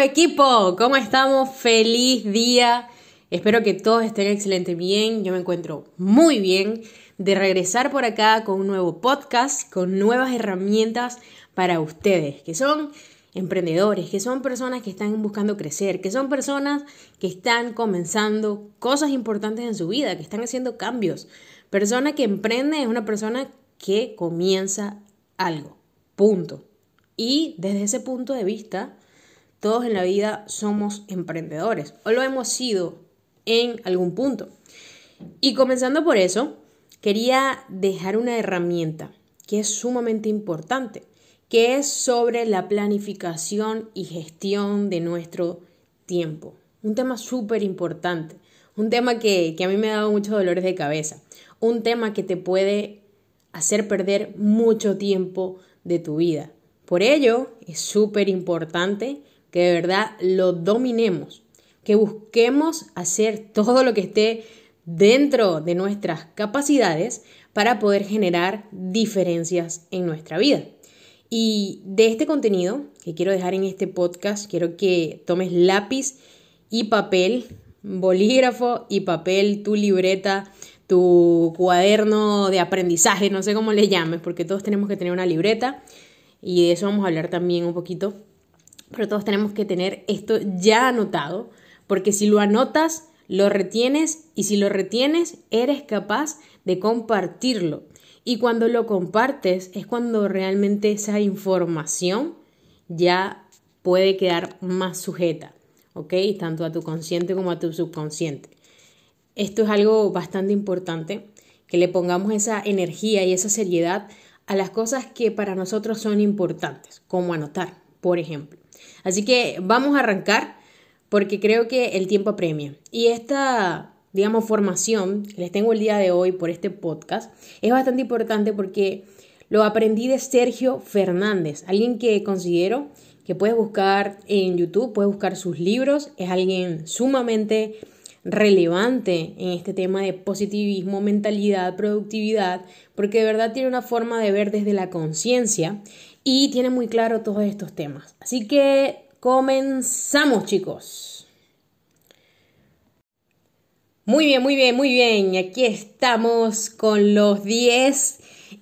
equipo, ¿cómo estamos? Feliz día. Espero que todos estén excelente bien. Yo me encuentro muy bien de regresar por acá con un nuevo podcast, con nuevas herramientas para ustedes, que son emprendedores, que son personas que están buscando crecer, que son personas que están comenzando cosas importantes en su vida, que están haciendo cambios. Persona que emprende es una persona que comienza algo. Punto. Y desde ese punto de vista, todos en la vida somos emprendedores o lo hemos sido en algún punto. Y comenzando por eso, quería dejar una herramienta que es sumamente importante, que es sobre la planificación y gestión de nuestro tiempo. Un tema súper importante, un tema que, que, a mí me ha dado muchos dolores de cabeza, un tema que te puede hacer perder mucho tiempo de tu vida. Por ello, es súper importante que de verdad lo dominemos, que busquemos hacer todo lo que esté dentro de nuestras capacidades para poder generar diferencias en nuestra vida. Y de este contenido que quiero dejar en este podcast, quiero que tomes lápiz y papel, bolígrafo y papel, tu libreta, tu cuaderno de aprendizaje, no sé cómo le llames, porque todos tenemos que tener una libreta y de eso vamos a hablar también un poquito. Pero todos tenemos que tener esto ya anotado, porque si lo anotas, lo retienes y si lo retienes, eres capaz de compartirlo. Y cuando lo compartes es cuando realmente esa información ya puede quedar más sujeta, ¿ok? Tanto a tu consciente como a tu subconsciente. Esto es algo bastante importante, que le pongamos esa energía y esa seriedad a las cosas que para nosotros son importantes, como anotar, por ejemplo. Así que vamos a arrancar porque creo que el tiempo apremia. Y esta, digamos, formación que les tengo el día de hoy por este podcast es bastante importante porque lo aprendí de Sergio Fernández, alguien que considero que puedes buscar en YouTube, puedes buscar sus libros, es alguien sumamente relevante en este tema de positivismo, mentalidad, productividad, porque de verdad tiene una forma de ver desde la conciencia y tiene muy claro todos estos temas. Así que comenzamos chicos. Muy bien, muy bien, muy bien. Aquí estamos con los 10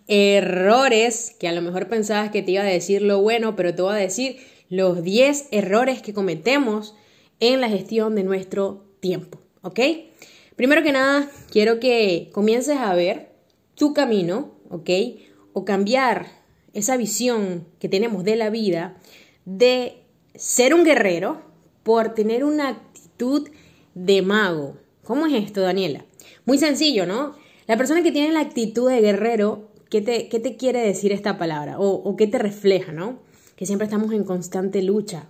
errores que a lo mejor pensabas que te iba a decir lo bueno, pero te voy a decir los 10 errores que cometemos en la gestión de nuestro tiempo. ¿ok? Primero que nada, quiero que comiences a ver tu camino, ¿ok? O cambiar esa visión que tenemos de la vida de ser un guerrero por tener una actitud de mago. ¿Cómo es esto, Daniela? Muy sencillo, ¿no? La persona que tiene la actitud de guerrero, ¿qué te, qué te quiere decir esta palabra? O, ¿O qué te refleja, ¿no? Que siempre estamos en constante lucha,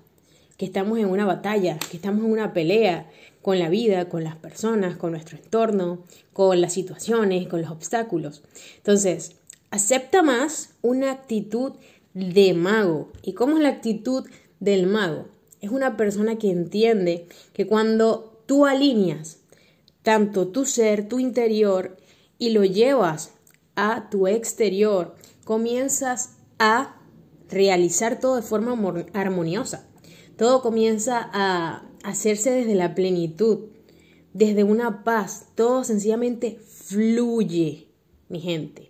que estamos en una batalla, que estamos en una pelea, con la vida, con las personas, con nuestro entorno, con las situaciones, con los obstáculos. Entonces, acepta más una actitud de mago. ¿Y cómo es la actitud del mago? Es una persona que entiende que cuando tú alineas tanto tu ser, tu interior, y lo llevas a tu exterior, comienzas a realizar todo de forma armoniosa. Todo comienza a hacerse desde la plenitud, desde una paz. Todo sencillamente fluye, mi gente.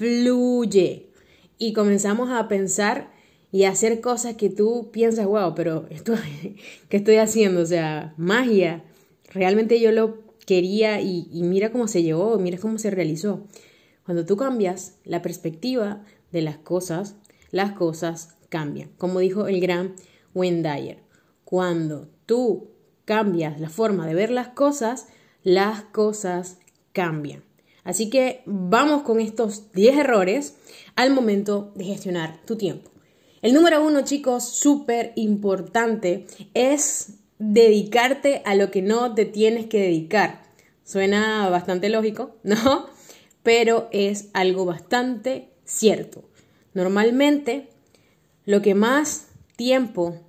Fluye. Y comenzamos a pensar y a hacer cosas que tú piensas, wow, pero esto, ¿qué estoy haciendo? O sea, magia. Realmente yo lo quería y, mira cómo se llevó, mira cómo se realizó. Cuando tú cambias la perspectiva de las cosas, las cosas cambian. Como dijo el gran Wendayer, cuando tú cambias la forma de ver las cosas, las cosas cambian. Así que vamos con estos 10 errores al momento de gestionar tu tiempo. El número uno, chicos, súper importante, es dedicarte a lo que no te tienes que dedicar. Suena bastante lógico, ¿no? Pero es algo bastante cierto. Normalmente, lo que más tiempo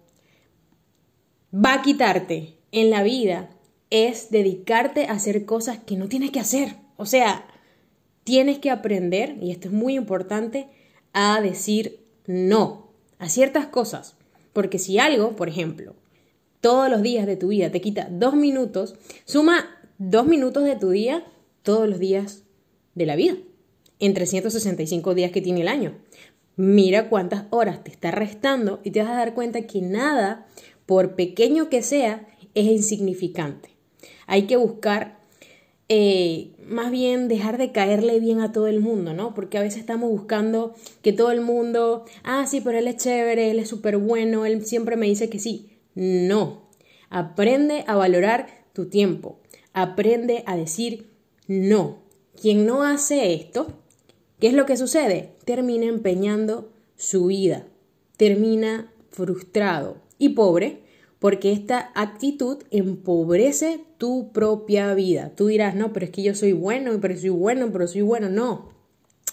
va a quitarte en la vida es dedicarte a hacer cosas que no tienes que hacer. O sea, tienes que aprender, y esto es muy importante, a decir no a ciertas cosas. Porque si algo, por ejemplo, todos los días de tu vida, te quita dos minutos, suma dos minutos de tu día todos los días de la vida, en 365 días que tiene el año. Mira cuántas horas te está restando y te vas a dar cuenta que nada, por pequeño que sea, es insignificante. Hay que buscar eh, más bien dejar de caerle bien a todo el mundo, ¿no? Porque a veces estamos buscando que todo el mundo, ah, sí, pero él es chévere, él es súper bueno, él siempre me dice que sí. No, aprende a valorar tu tiempo, aprende a decir no. Quien no hace esto, ¿qué es lo que sucede? Termina empeñando su vida, termina frustrado y pobre porque esta actitud empobrece tu propia vida. Tú dirás, no, pero es que yo soy bueno, pero soy bueno, pero soy bueno. No,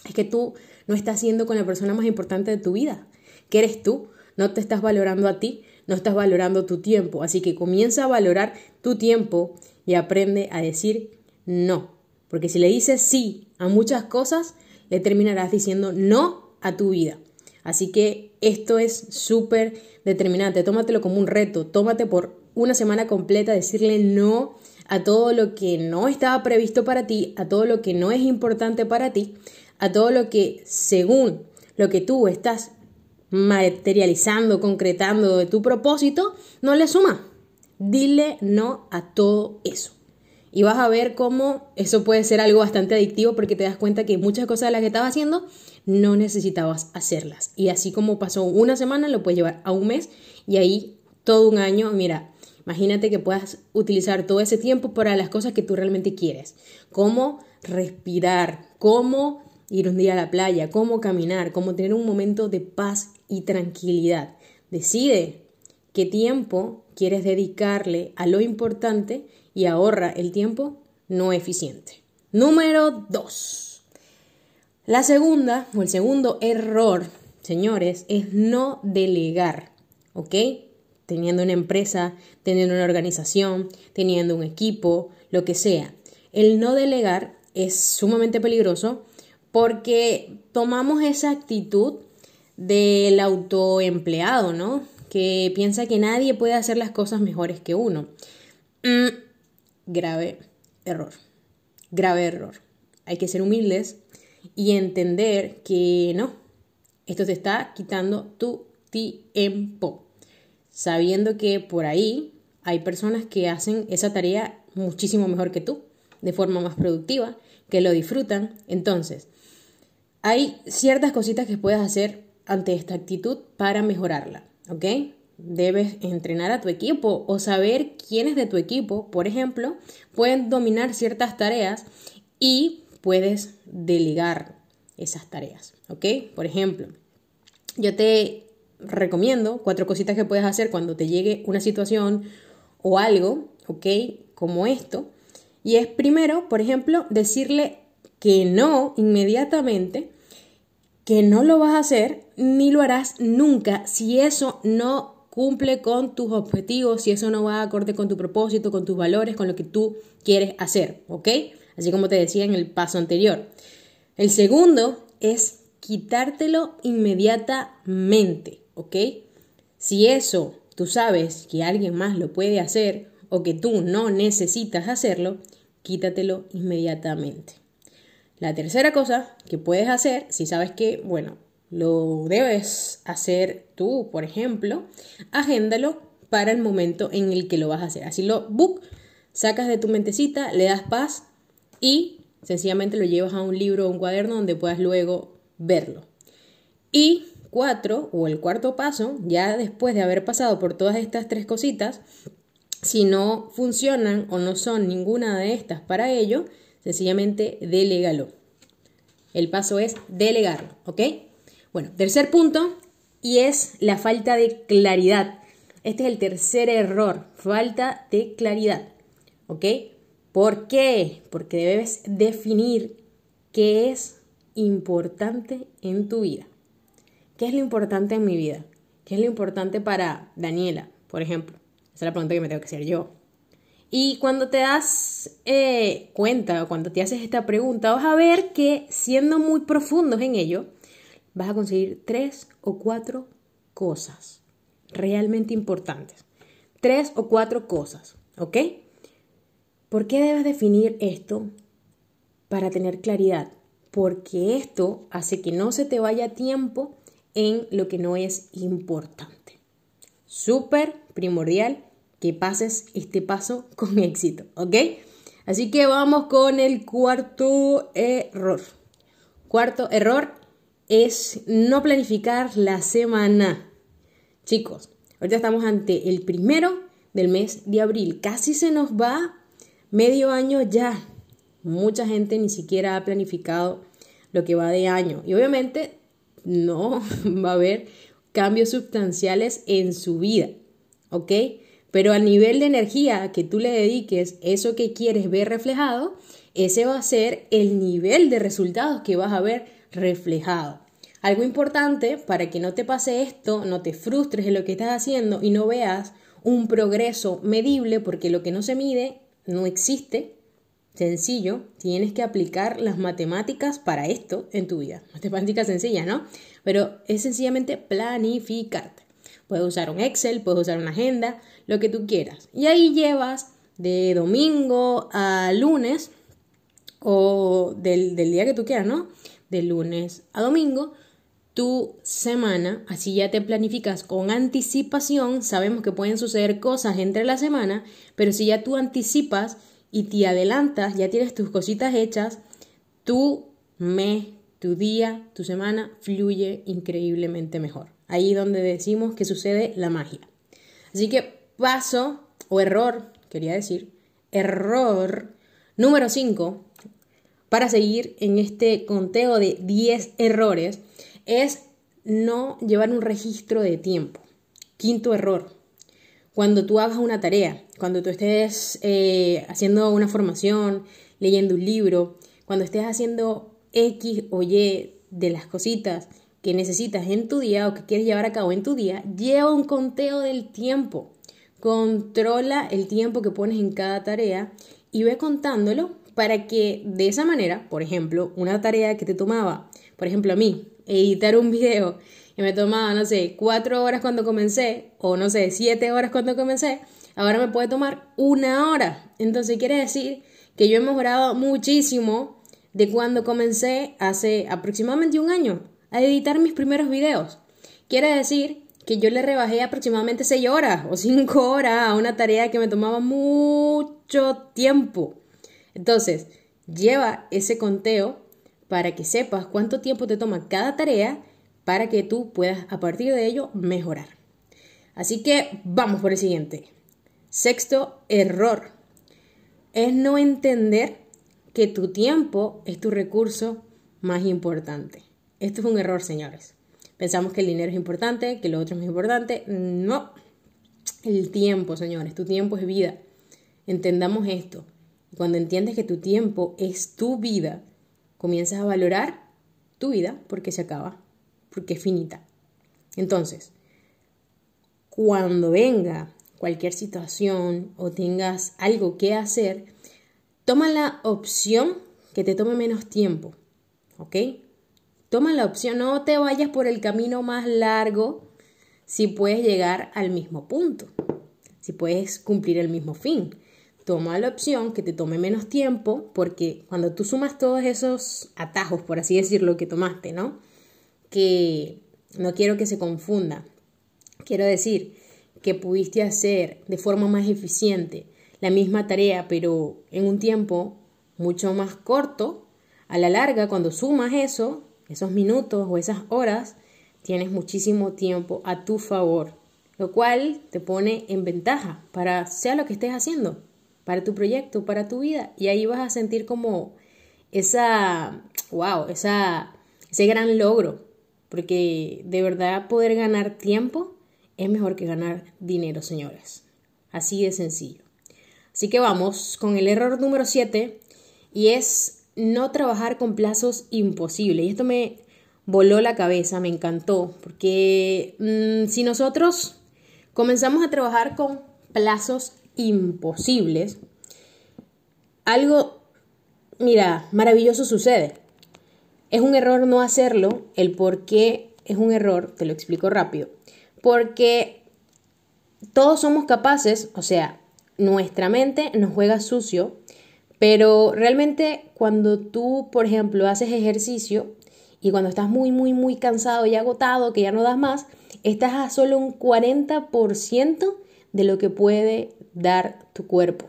es que tú no estás siendo con la persona más importante de tu vida, que eres tú. No te estás valorando a ti, no estás valorando tu tiempo. Así que comienza a valorar tu tiempo y aprende a decir no. Porque si le dices sí a muchas cosas, le terminarás diciendo no a tu vida. Así que esto es súper determinante. Tómatelo como un reto. Tómate por una semana completa decirle no a todo lo que no estaba previsto para ti, a todo lo que no es importante para ti, a todo lo que según lo que tú estás materializando, concretando de tu propósito, no le suma. Dile no a todo eso. Y vas a ver cómo eso puede ser algo bastante adictivo porque te das cuenta que muchas cosas de las que estabas haciendo no necesitabas hacerlas. Y así como pasó una semana, lo puedes llevar a un mes y ahí todo un año. Mira, imagínate que puedas utilizar todo ese tiempo para las cosas que tú realmente quieres. Cómo respirar, cómo ir un día a la playa, cómo caminar, cómo tener un momento de paz y tranquilidad. Decide qué tiempo quieres dedicarle a lo importante y ahorra el tiempo no eficiente. Número 2. La segunda o el segundo error, señores, es no delegar, ¿ok? Teniendo una empresa, teniendo una organización, teniendo un equipo, lo que sea. El no delegar es sumamente peligroso porque tomamos esa actitud del autoempleado, ¿no? Que piensa que nadie puede hacer las cosas mejores que uno. Mm, grave error. Grave error. Hay que ser humildes y entender que no, esto te está quitando tu tiempo. Sabiendo que por ahí hay personas que hacen esa tarea muchísimo mejor que tú, de forma más productiva, que lo disfrutan. Entonces, hay ciertas cositas que puedes hacer ante esta actitud para mejorarla, ¿ok? debes entrenar a tu equipo o saber quiénes de tu equipo, por ejemplo, pueden dominar ciertas tareas y puedes delegar esas tareas, ¿ok? Por ejemplo, yo te recomiendo cuatro cositas que puedes hacer cuando te llegue una situación o algo, ¿ok? Como esto. Y es primero, por ejemplo, decirle que no inmediatamente, que no lo vas a hacer ni lo harás nunca si eso no cumple con tus objetivos, si eso no va acorde con tu propósito, con tus valores, con lo que tú quieres hacer, ¿ok? Así como te decía en el paso anterior. El segundo es quitártelo inmediatamente, ¿ok? Si eso tú sabes que alguien más lo puede hacer o que tú no necesitas hacerlo, quítatelo inmediatamente. La tercera cosa que puedes hacer, si sabes que, bueno, lo debes hacer tú, por ejemplo, agéndalo para el momento en el que lo vas a hacer. Así lo book, sacas de tu mentecita, le das paz y sencillamente lo llevas a un libro o un cuaderno donde puedas luego verlo. Y cuatro, o el cuarto paso, ya después de haber pasado por todas estas tres cositas, si no funcionan o no son ninguna de estas para ello, sencillamente delégalo. El paso es delegarlo, ¿ok? Bueno, tercer punto, y es la falta de claridad. Este es el tercer error, falta de claridad. ¿Ok? ¿Por qué? Porque debes definir qué es importante en tu vida. ¿Qué es lo importante en mi vida? ¿Qué es lo importante para Daniela, por ejemplo? Esa es la pregunta que me tengo que hacer yo. Y cuando te das eh, cuenta, cuando te haces esta pregunta, vas a ver que siendo muy profundos en ello, vas a conseguir tres o cuatro cosas realmente importantes. tres o cuatro cosas, ¿ok? ¿Por qué debes definir esto? Para tener claridad. Porque esto hace que no se te vaya tiempo en lo que no es importante. Súper primordial que pases este paso con éxito, ¿ok? Así que vamos con el cuarto error. Cuarto error es no planificar la semana. Chicos, ahorita estamos ante el primero del mes de abril. Casi se nos va medio año ya. Mucha gente ni siquiera ha planificado lo que va de año. Y obviamente no va a haber cambios sustanciales en su vida. ¿Ok? Pero a nivel de energía que tú le dediques, eso que quieres ver reflejado, ese va a ser el nivel de resultados que vas a ver reflejado. Algo importante para que no te pase esto, no te frustres en lo que estás haciendo y no veas un progreso medible, porque lo que no se mide no existe. Sencillo, tienes que aplicar las matemáticas para esto en tu vida. Matemáticas sencillas, ¿no? Pero es sencillamente planificarte. Puedes usar un Excel, puedes usar una agenda, lo que tú quieras. Y ahí llevas de domingo a lunes o del, del día que tú quieras, ¿no? De lunes a domingo, tu semana, así ya te planificas con anticipación, sabemos que pueden suceder cosas entre la semana, pero si ya tú anticipas y te adelantas, ya tienes tus cositas hechas, tu mes, tu día, tu semana fluye increíblemente mejor. Ahí donde decimos que sucede la magia. Así que paso o error, quería decir, error número 5 para seguir en este conteo de 10 errores es no llevar un registro de tiempo. Quinto error, cuando tú hagas una tarea, cuando tú estés eh, haciendo una formación, leyendo un libro, cuando estés haciendo X o Y de las cositas que necesitas en tu día o que quieres llevar a cabo en tu día, lleva un conteo del tiempo. Controla el tiempo que pones en cada tarea y ve contándolo para que de esa manera, por ejemplo, una tarea que te tomaba, por ejemplo a mí, editar un video que me tomaba, no sé, cuatro horas cuando comencé, o no sé, siete horas cuando comencé, ahora me puede tomar una hora. Entonces quiere decir que yo he mejorado muchísimo de cuando comencé hace aproximadamente un año a editar mis primeros videos. Quiere decir que yo le rebajé aproximadamente 6 horas o 5 horas a una tarea que me tomaba mucho tiempo. Entonces, lleva ese conteo para que sepas cuánto tiempo te toma cada tarea para que tú puedas a partir de ello mejorar. Así que vamos por el siguiente. Sexto error es no entender que tu tiempo es tu recurso más importante. Esto es un error, señores. Pensamos que el dinero es importante, que lo otro es más importante. No. El tiempo, señores. Tu tiempo es vida. Entendamos esto. Cuando entiendes que tu tiempo es tu vida, comienzas a valorar tu vida porque se acaba, porque es finita. Entonces, cuando venga cualquier situación o tengas algo que hacer, toma la opción que te tome menos tiempo. ¿Ok? Toma la opción, no te vayas por el camino más largo si puedes llegar al mismo punto, si puedes cumplir el mismo fin. Toma la opción que te tome menos tiempo, porque cuando tú sumas todos esos atajos, por así decirlo, que tomaste, ¿no? Que no quiero que se confunda. Quiero decir que pudiste hacer de forma más eficiente la misma tarea, pero en un tiempo mucho más corto, a la larga, cuando sumas eso, esos minutos o esas horas, tienes muchísimo tiempo a tu favor, lo cual te pone en ventaja para sea lo que estés haciendo, para tu proyecto, para tu vida, y ahí vas a sentir como esa, wow, esa, ese gran logro, porque de verdad poder ganar tiempo es mejor que ganar dinero, señores. Así de sencillo. Así que vamos con el error número 7 y es no trabajar con plazos imposibles. Y esto me voló la cabeza, me encantó, porque mm, si nosotros comenzamos a trabajar con plazos imposibles, algo, mira, maravilloso sucede. Es un error no hacerlo, el por qué es un error, te lo explico rápido, porque todos somos capaces, o sea, nuestra mente nos juega sucio, pero realmente cuando tú, por ejemplo, haces ejercicio y cuando estás muy, muy, muy cansado y agotado, que ya no das más, estás a solo un 40% de lo que puede dar tu cuerpo.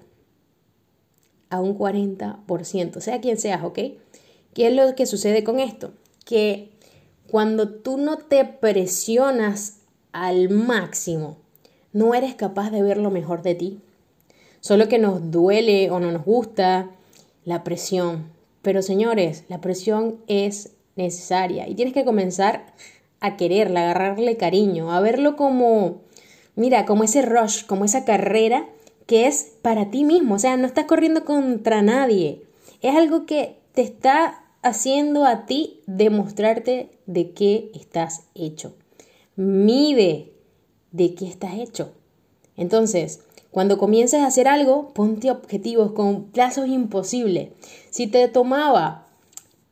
A un 40%, sea quien seas, ¿ok? ¿Qué es lo que sucede con esto? Que cuando tú no te presionas al máximo, no eres capaz de ver lo mejor de ti. Solo que nos duele o no nos gusta la presión. Pero señores, la presión es necesaria y tienes que comenzar a quererla, a agarrarle cariño, a verlo como, mira, como ese rush, como esa carrera que es para ti mismo. O sea, no estás corriendo contra nadie. Es algo que te está haciendo a ti demostrarte de qué estás hecho. Mide de qué estás hecho. Entonces, cuando comiences a hacer algo, ponte objetivos con plazos imposibles. Si te tomaba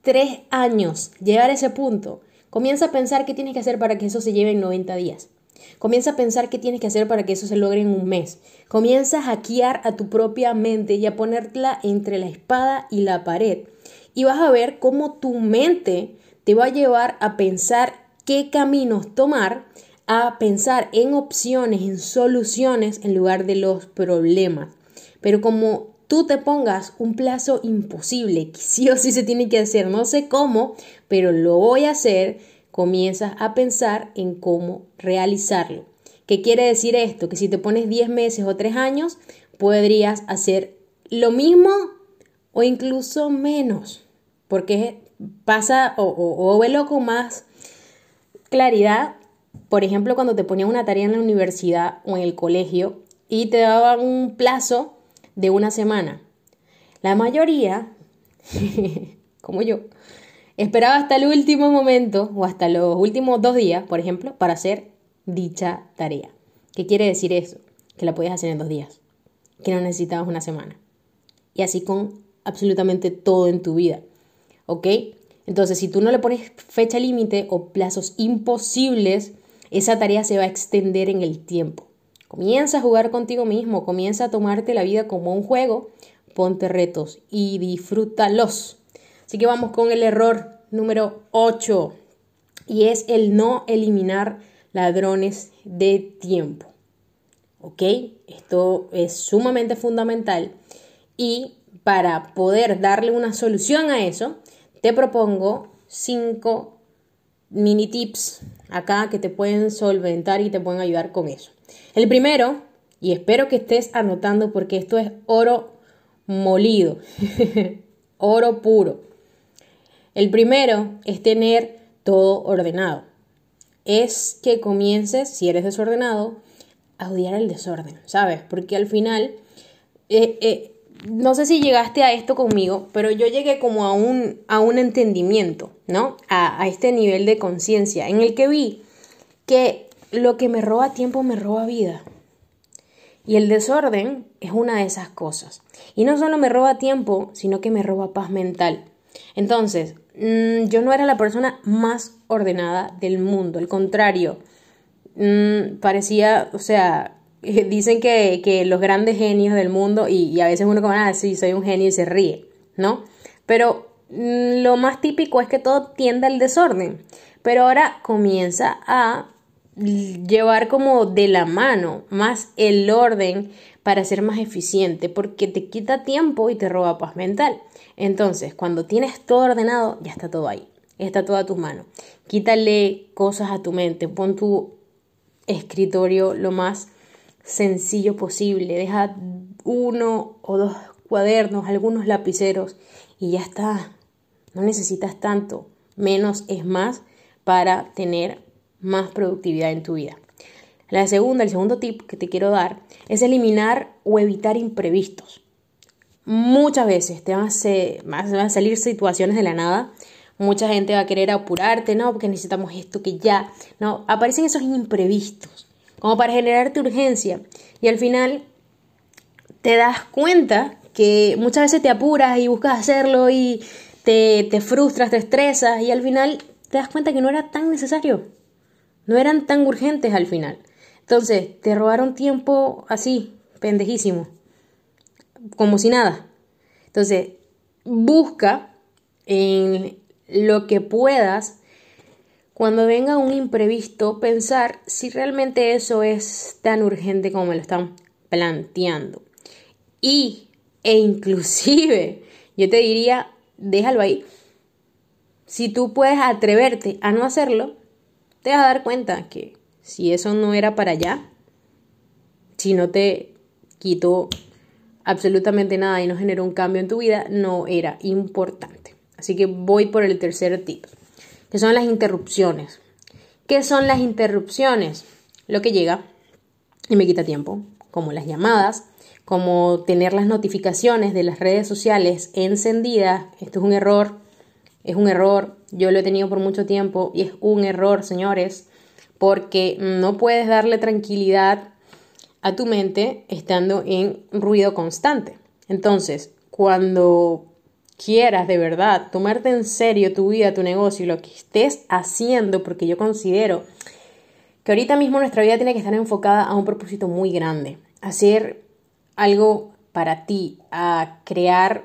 tres años llegar a ese punto, comienza a pensar qué tienes que hacer para que eso se lleve en 90 días. Comienza a pensar qué tienes que hacer para que eso se logre en un mes. Comienza a hackear a tu propia mente y a ponerla entre la espada y la pared. Y vas a ver cómo tu mente te va a llevar a pensar qué caminos tomar a pensar en opciones, en soluciones en lugar de los problemas. Pero como tú te pongas un plazo imposible, que sí o sí se tiene que hacer, no sé cómo, pero lo voy a hacer, comienzas a pensar en cómo realizarlo. ¿Qué quiere decir esto? Que si te pones 10 meses o 3 años, podrías hacer lo mismo o incluso menos, porque pasa o, o, o velo con más claridad por ejemplo, cuando te ponían una tarea en la universidad o en el colegio y te daban un plazo de una semana. La mayoría, como yo, esperaba hasta el último momento o hasta los últimos dos días, por ejemplo, para hacer dicha tarea. ¿Qué quiere decir eso? Que la podías hacer en dos días, que no necesitabas una semana. Y así con absolutamente todo en tu vida. ¿Ok? Entonces, si tú no le pones fecha límite o plazos imposibles, esa tarea se va a extender en el tiempo. Comienza a jugar contigo mismo, comienza a tomarte la vida como un juego, ponte retos y disfrútalos. Así que vamos con el error número 8 y es el no eliminar ladrones de tiempo. ¿Ok? Esto es sumamente fundamental y para poder darle una solución a eso, te propongo cinco mini tips acá que te pueden solventar y te pueden ayudar con eso. El primero, y espero que estés anotando porque esto es oro molido, oro puro. El primero es tener todo ordenado. Es que comiences, si eres desordenado, a odiar el desorden, ¿sabes? Porque al final eh, eh, no sé si llegaste a esto conmigo, pero yo llegué como a un, a un entendimiento, ¿no? A, a este nivel de conciencia en el que vi que lo que me roba tiempo me roba vida. Y el desorden es una de esas cosas. Y no solo me roba tiempo, sino que me roba paz mental. Entonces, mm, yo no era la persona más ordenada del mundo, al contrario, mm, parecía, o sea, dicen que, los grandes genios del mundo, y, a veces uno como, ah, sí, soy un genio y se ríe, ¿no? Pero mm, lo más típico es que todo tiende al desorden, pero ahora comienza a llevar como de la mano más el orden para ser más eficiente, porque te quita tiempo y te roba paz mental. Entonces, cuando tienes todo ordenado, ya está todo ahí, está todo a tus manos. Quítale cosas a tu mente, pon tu escritorio lo más sencillo posible. Deja uno o dos cuadernos, algunos lapiceros y ya está. No necesitas tanto. Menos es más para tener más productividad en tu vida. La segunda, el segundo tip que te quiero dar es eliminar o evitar imprevistos. Muchas veces te van a, salir situaciones de la nada. Mucha gente va a querer apurarte, no, porque necesitamos esto que ya. No, aparecen esos imprevistos como para generarte urgencia. Y al final te das cuenta que muchas veces te apuras y buscas hacerlo y te, te frustras, te estresas y al final te das cuenta que no era tan necesario. No eran tan urgentes al final. Entonces, te robaron tiempo así, pendejísimo, como si nada. Entonces, busca en lo que puedas, cuando venga un imprevisto, pensar si realmente eso es tan urgente como me lo están planteando. Y, e inclusive, yo te diría, déjalo ahí. Si tú puedes atreverte a no hacerlo, te vas a dar cuenta que si eso no era para allá, si no te quitó absolutamente nada y no generó un cambio en tu vida, no era importante. Así que voy por el tercer tip, que son las interrupciones. ¿Qué son las interrupciones? Lo que llega y me quita tiempo, como las llamadas, como tener las notificaciones de las redes sociales encendidas. Esto es un error, es un error. Yo lo he tenido por mucho tiempo y es un error, señores, porque no puedes darle tranquilidad a tu mente estando en ruido constante. Entonces, cuando quieras de verdad tomarte en serio tu vida, tu negocio lo que estés haciendo, porque yo considero que ahorita mismo nuestra vida tiene que estar enfocada a un propósito muy grande, hacer algo para ti, a crear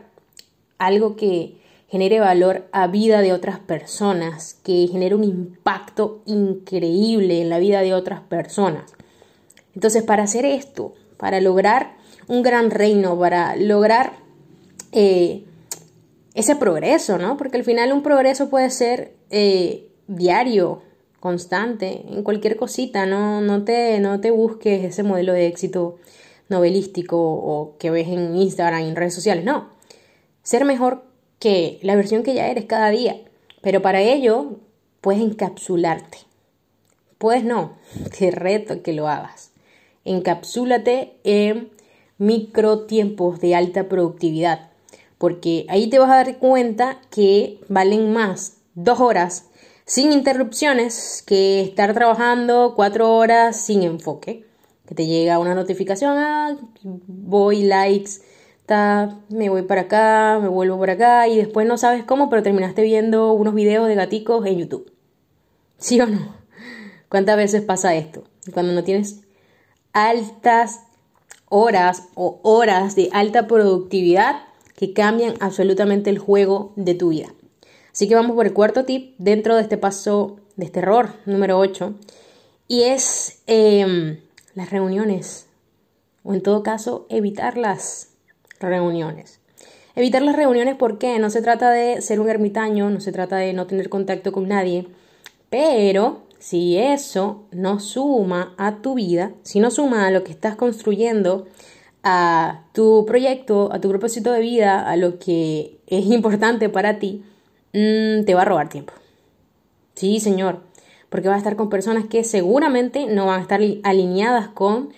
algo que genere valor a vida de otras personas, que genere un impacto increíble en la vida de otras personas. Entonces, para hacer esto, para lograr un gran reino, para lograr eh, ese progreso, ¿no? Porque al final un progreso puede ser eh, diario, constante, en cualquier cosita, ¿no? No te, no te busques ese modelo de éxito novelístico o que ves en Instagram en redes sociales, no. Ser mejor que la versión que ya eres cada día. Pero para ello puedes encapsularte. Puedes no, te reto que lo hagas. Encapsúlate en micro tiempos de alta productividad, porque ahí te vas a dar cuenta que valen más dos horas sin interrupciones que estar trabajando cuatro horas sin enfoque. Que te llega una notificación, ah, voy, likes, me voy para acá, me vuelvo por acá y después no sabes cómo, pero terminaste viendo unos videos de gaticos en YouTube. ¿Sí o no? ¿Cuántas veces pasa esto? Cuando no tienes altas horas o horas de alta productividad que cambian absolutamente el juego de tu vida. Así que vamos por el cuarto tip dentro de este paso, de este error número 8, y es em, las reuniones, o en todo caso, evitar las reuniones. Evitar las reuniones porque no se trata de ser un ermitaño, no se trata de no tener contacto con nadie, pero si eso no suma a tu vida, si no suma a lo que estás construyendo, a tu proyecto, a tu propósito de vida, a lo que es importante para ti, mm, te va a robar tiempo. Sí, señor, porque vas a estar con personas que seguramente no van a estar alineadas con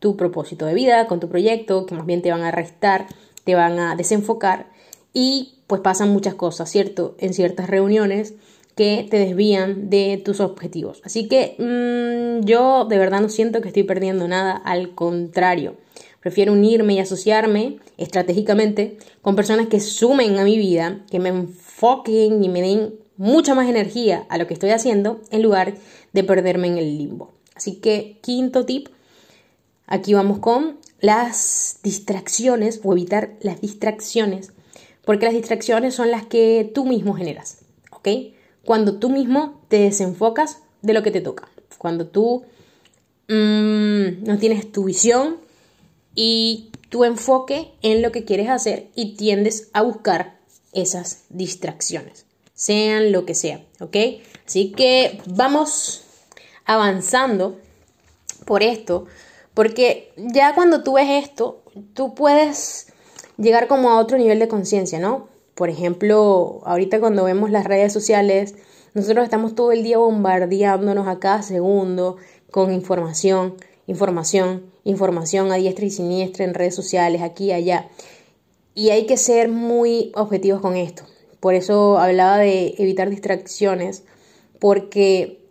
tu propósito de vida, con tu proyecto, que más bien te van a restar, te van a desenfocar y pues pasan muchas cosas, ¿cierto? En ciertas reuniones que te desvían de tus objetivos. Así que mm, yo de verdad no siento que estoy perdiendo nada, al contrario. Prefiero unirme y asociarme estratégicamente con personas que sumen a mi vida, que me enfoquen y me den mucha más energía a lo que estoy haciendo en lugar de perderme en el limbo. Así que quinto tip, aquí vamos con las distracciones o evitar las distracciones, porque las distracciones son las que tú mismo generas, ¿ok? Cuando tú mismo te desenfocas de lo que te toca, cuando tú mm, no tienes tu visión y tu enfoque en lo que quieres hacer y tiendes a buscar esas distracciones, sean lo que sea, ¿ok? Así que vamos avanzando por esto, porque ya cuando tú ves esto, tú puedes llegar como a otro nivel de conciencia, ¿no? Por ejemplo, ahorita cuando vemos las redes sociales, nosotros estamos todo el día bombardeándonos a cada segundo con información, información, información a diestra y siniestra en redes sociales, aquí y allá. Y hay que ser muy objetivos con esto. Por eso hablaba de evitar distracciones, porque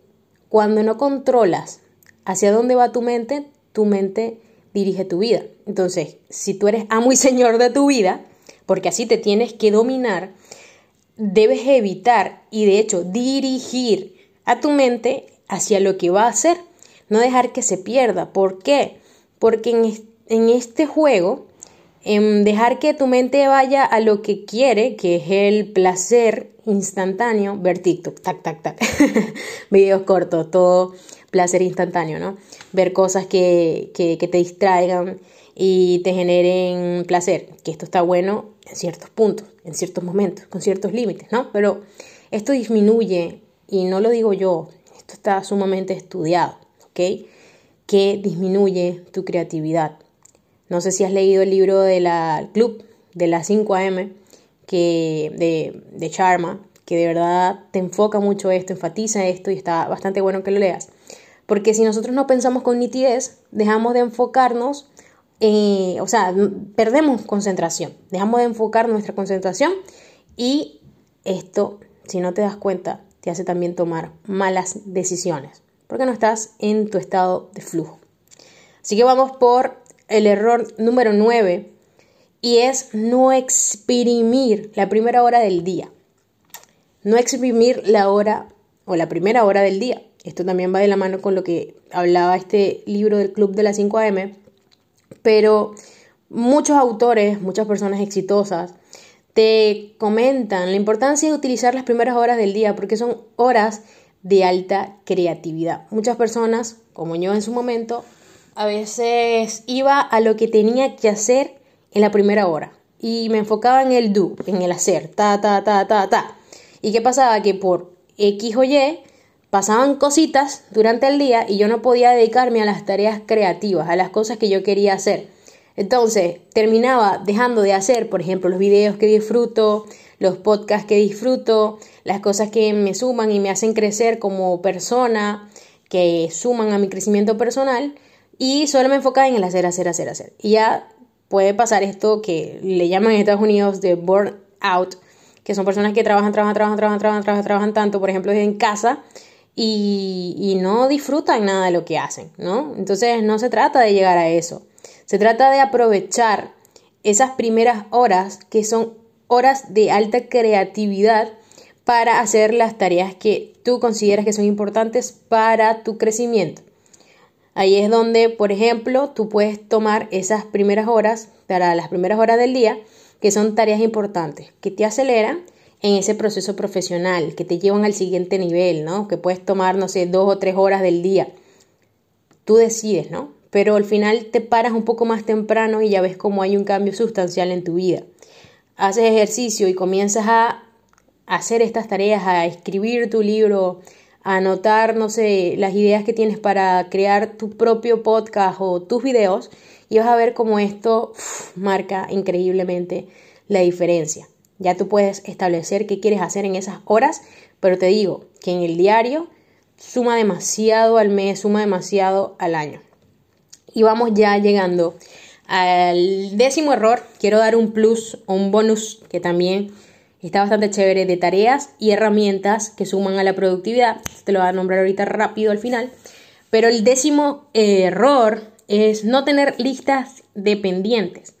cuando no controlas hacia dónde va tu mente, tu mente dirige tu vida. Entonces, si tú eres amo y señor de tu vida, porque así te tienes que dominar, debes evitar y de hecho dirigir a tu mente hacia lo que va a hacer, no dejar que se pierda. ¿Por qué? Porque en, este juego, en dejar que tu mente vaya a lo que quiere, que es el placer instantáneo, ver TikTok, tac, tac, tac, videos cortos, todo placer instantáneo, ¿no? Ver cosas que, que te distraigan y te generen placer, que esto está bueno en ciertos puntos, en ciertos momentos, con ciertos límites, ¿no? Pero esto disminuye, y no lo digo yo, esto está sumamente estudiado, ¿ok? Que disminuye tu creatividad. No sé si has leído el libro de la Club de la 5am que, de, de Charma, que de verdad te enfoca mucho esto, enfatiza esto y está bastante bueno que lo leas. Porque si nosotros no pensamos con nitidez, dejamos de enfocarnos eh, o sea, perdemos concentración, dejamos de enfocar nuestra concentración y esto, si no te das cuenta, te hace también tomar malas decisiones, porque no estás en tu estado de flujo. Así que vamos por el error número 9 y es no exprimir la primera hora del día. No exprimir la hora o la primera hora del día. Esto también va de la mano con lo que hablaba este libro del Club de las 5 AM, pero muchos autores, muchas personas exitosas, te comentan la importancia de utilizar las primeras horas del día porque son horas de alta creatividad. Muchas personas, como yo en su momento, a veces iba a lo que tenía que hacer en la primera hora y me enfocaba en el do, en el hacer, ta, ta, ta, ta, ta. ¿Y qué pasaba? Que por X o Y pasaban cositas durante el día y yo no podía dedicarme a las tareas creativas, a las cosas que yo quería hacer. Entonces, terminaba dejando de hacer, por ejemplo, los videos que disfruto, los podcasts que disfruto, las cosas que me suman y me hacen crecer como persona, que suman a mi crecimiento personal, y solo me enfocaba en el hacer, hacer, hacer, hacer. Y ya puede pasar esto que le llaman en Estados Unidos de burnout, que son personas que trabajan, trabajan, trabajan, trabajan, trabajan, trabajan, trabajan tanto, por ejemplo, en casa, y, no disfrutan nada de lo que hacen, ¿no? Entonces no se trata de llegar a eso, se trata de aprovechar esas primeras horas que son horas de alta creatividad para hacer las tareas que tú consideras que son importantes para tu crecimiento. Ahí es donde, por ejemplo, tú puedes tomar esas primeras horas, para las primeras horas del día, que son tareas importantes, que te aceleran en ese proceso profesional, que te llevan al siguiente nivel, ¿no? Que puedes tomar, no sé, dos o tres horas del día. Tú decides, ¿no? Pero al final te paras un poco más temprano y ya ves cómo hay un cambio sustancial en tu vida. Haces ejercicio y comienzas a hacer estas tareas, a escribir tu libro, a anotar, no sé, las ideas que tienes para crear tu propio podcast o tus videos y vas a ver cómo esto marca increíblemente la diferencia. Ya tú puedes establecer qué quieres hacer en esas horas, pero te digo que en el diario suma demasiado al mes, suma demasiado al año. Y vamos ya llegando al décimo error. Quiero dar un plus o un bonus que también está bastante chévere de tareas y herramientas que suman a la productividad. Te lo voy a nombrar ahorita rápido al final. Pero el décimo error es no tener listas de pendientes,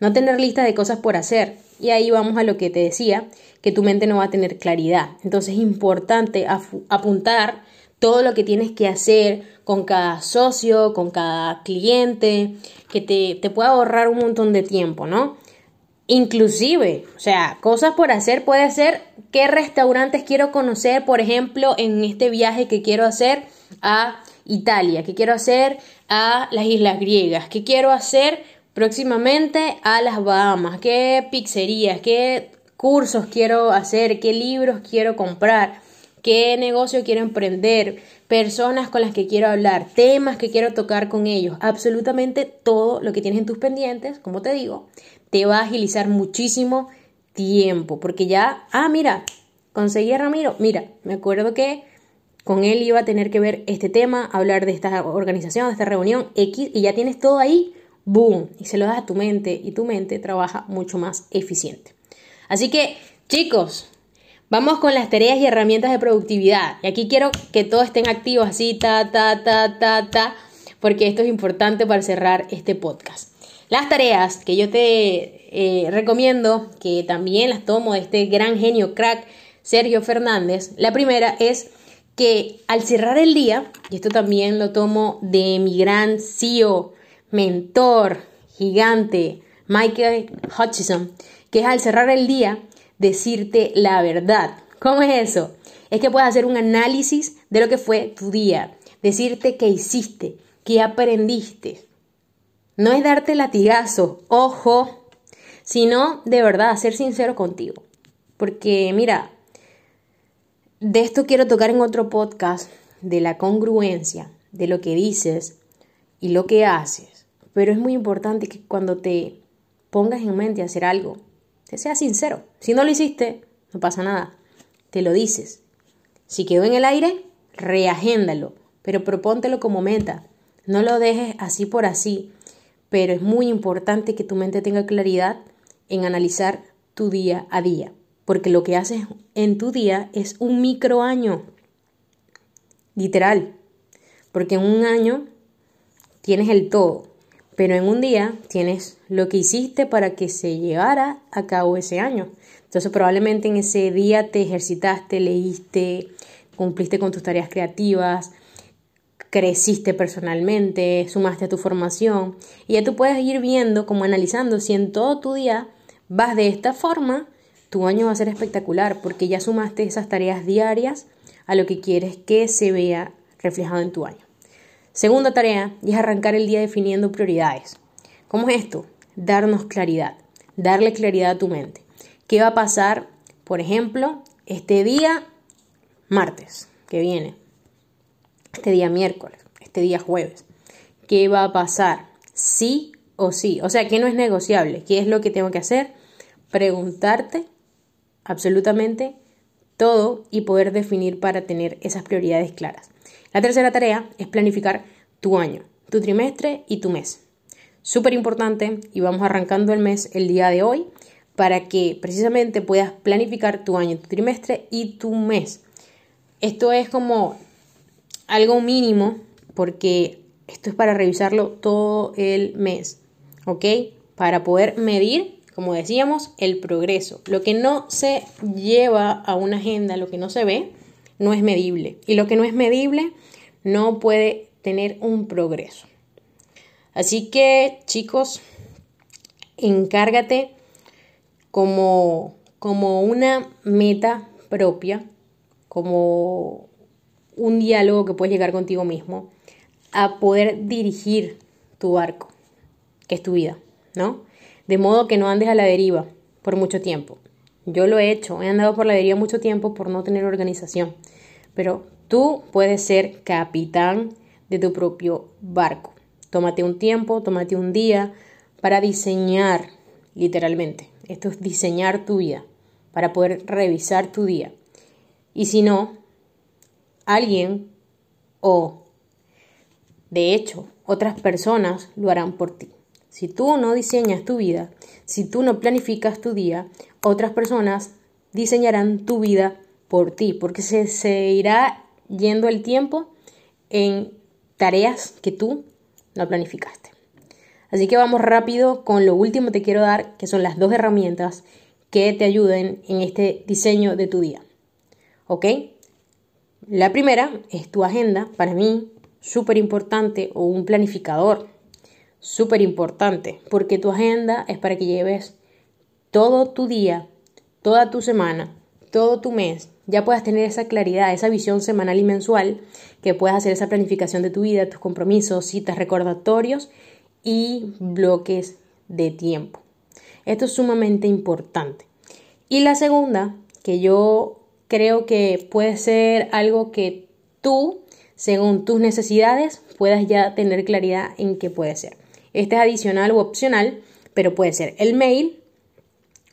no tener listas de cosas por hacer. Y ahí vamos a lo que te decía, que tu mente no va a tener claridad. Entonces es importante apuntar todo lo que tienes que hacer con cada socio, con cada cliente, que te, te pueda ahorrar un montón de tiempo, ¿no? Inclusive, o sea, cosas por hacer puede ser qué restaurantes quiero conocer, por ejemplo, en este viaje que quiero hacer a Italia, que quiero hacer a las Islas Griegas, que quiero hacer próximamente a las Bahamas, qué pizzerías, qué cursos quiero hacer, qué libros quiero comprar, qué negocio quiero emprender, personas con las que quiero hablar, temas que quiero tocar con ellos, absolutamente todo lo que tienes en tus pendientes, como te digo, te va a agilizar muchísimo tiempo, porque ya, ah, mira, conseguí a Ramiro, mira, me acuerdo que con él iba a tener que ver este tema, hablar de esta organización, de esta reunión X, y ya tienes todo ahí boom, y se lo das a tu mente y tu mente trabaja mucho más eficiente. Así que, chicos, vamos con las tareas y herramientas de productividad. Y aquí quiero que todos estén activos así, ta, ta, ta, ta, ta, porque esto es importante para cerrar este podcast. Las tareas que yo te eh, recomiendo, que también las tomo de este gran genio crack Sergio Fernández, la primera es que al cerrar el día, y esto también lo tomo de mi gran CEO, mentor, gigante, Michael Hutchison, que es al cerrar el día decirte la verdad. ¿Cómo es eso? Es que puedes hacer un análisis de lo que fue tu día, decirte qué hiciste, qué aprendiste. No es darte latigazo, ojo, sino de verdad ser sincero contigo. Porque mira, de esto quiero tocar en otro podcast, de la congruencia, de lo que dices y lo que haces. Pero es muy importante que cuando te pongas en mente hacer algo, te seas sincero. Si no lo hiciste, no pasa nada. Te lo dices. Si quedó en el aire, reagéndalo, pero propóntelo como meta. No lo dejes así por así, pero es muy importante que tu mente tenga claridad en analizar tu día a día, porque lo que haces en tu día es un micro año, literal, porque en un año tienes el todo, pero en un día tienes lo que hiciste para que se llevara a cabo ese año. Entonces probablemente en ese día te ejercitaste, leíste, cumpliste con tus tareas creativas, creciste personalmente, sumaste a tu formación y ya tú puedes ir viendo, como analizando si en todo tu día vas de esta forma, tu año va a ser espectacular porque ya sumaste esas tareas diarias a lo que quieres que se vea reflejado en tu año. Segunda tarea y es arrancar el día definiendo prioridades. ¿Cómo es esto? Darnos claridad, darle claridad a tu mente. ¿Qué va a pasar, por ejemplo, este día martes que viene? este día miércoles, este día jueves. ¿Qué va a pasar? Sí o sí. O sea, ¿qué no es negociable? ¿Qué es lo que tengo que hacer? Preguntarte absolutamente todo y poder definir para tener esas prioridades claras. La tercera tarea es planificar tu año, tu trimestre y tu mes. Súper importante y vamos arrancando el mes el día de hoy para que precisamente puedas planificar tu año, tu trimestre y tu mes. Esto es como algo mínimo, porque esto es para revisarlo todo el mes, ¿ok? Para poder medir, como decíamos, el progreso. Lo que no se lleva a una agenda, lo que no se ve, no es medible. Y lo que no es medible no puede tener un progreso. Así que, chicos, encárgate como, como una meta propia, como un diálogo que puedes llegar contigo mismo a poder dirigir tu barco, que es tu vida, ¿no? De modo que no andes a la deriva por mucho tiempo. Yo lo he hecho, he andado por la deriva mucho tiempo por no tener organización, pero tú puedes ser capitán de tu propio barco. Tómate un tiempo, tómate un día para diseñar, literalmente. Esto es diseñar tu vida, para poder revisar tu día. Y si no, alguien o, de hecho, otras personas lo harán por ti. Si tú no diseñas tu vida, si tú no planificas tu día, otras personas diseñarán tu vida por ti, porque se, se irá yendo el tiempo en tareas que tú no planificaste. Así que vamos rápido con lo último que te quiero dar, que son las dos herramientas que te ayuden en este diseño de tu día. ¿Ok? La primera es tu agenda, para mí, súper importante, o un planificador, súper importante, porque tu agenda es para que lleves todo tu día, toda tu semana, todo tu mes, ya puedas tener esa claridad, esa visión semanal y mensual, que puedas hacer esa planificación de tu vida, tus compromisos, citas, recordatorios y bloques de tiempo. Esto es sumamente importante. Y la segunda, que yo creo que puede ser algo que tú, según tus necesidades, puedas ya tener claridad en qué puede ser. Este es adicional u opcional, pero puede ser el mail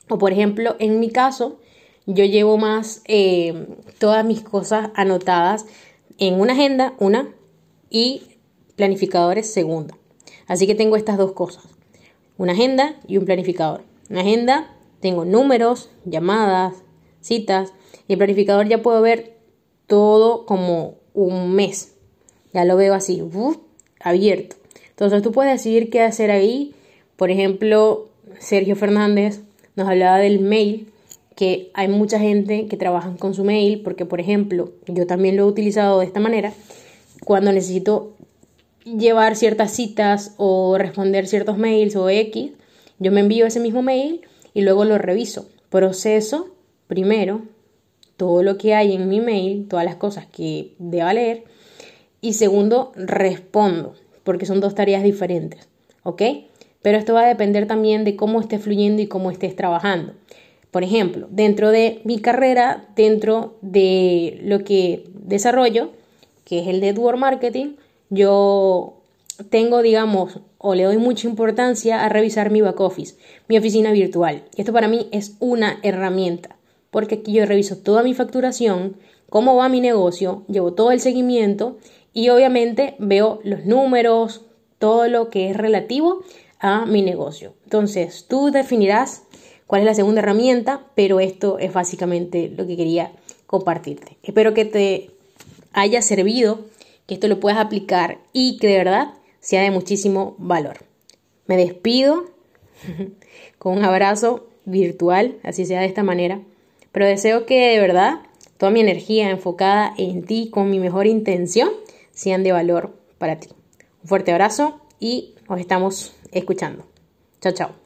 o, por ejemplo, en mi caso, yo llevo más eh, todas mis cosas anotadas en una agenda, una, y planificadores, segunda. Así que tengo estas dos cosas, una agenda y un planificador. Una agenda, tengo números, llamadas, citas, y el planificador ya puedo ver todo como un mes. Ya lo veo así, abierto. Entonces tú puedes decidir qué hacer ahí. Por ejemplo, Sergio Fernández nos hablaba del mail, que hay mucha gente que trabaja con su mail, porque por ejemplo, yo también lo he utilizado de esta manera, cuando necesito llevar ciertas citas o responder ciertos mails o X, yo me envío ese mismo mail y luego lo reviso. Proceso primero todo lo que hay en mi mail, todas las cosas que deba leer. Y segundo, respondo, porque son dos tareas diferentes. ¿Ok? Pero esto va a depender también de cómo estés fluyendo y cómo estés trabajando. Por ejemplo, dentro de mi carrera, dentro de lo que desarrollo, que es el network marketing, yo tengo, digamos, o le doy mucha importancia a revisar mi back office, mi oficina virtual. Esto para mí es una herramienta, porque aquí yo reviso toda mi facturación, cómo va mi negocio, llevo todo el seguimiento y obviamente veo los números, todo lo que es relativo a mi negocio. Entonces, tú definirás cuál es la segunda herramienta, pero esto es básicamente lo que quería compartirte. Espero que te haya servido, que esto lo puedas aplicar y que de verdad sea de muchísimo valor. Me despido con un abrazo virtual, así sea de esta manera, pero deseo que de verdad toda mi energía enfocada en ti con mi mejor intención sean de valor para ti. Un fuerte abrazo y nos estamos escuchando. Chao, chao.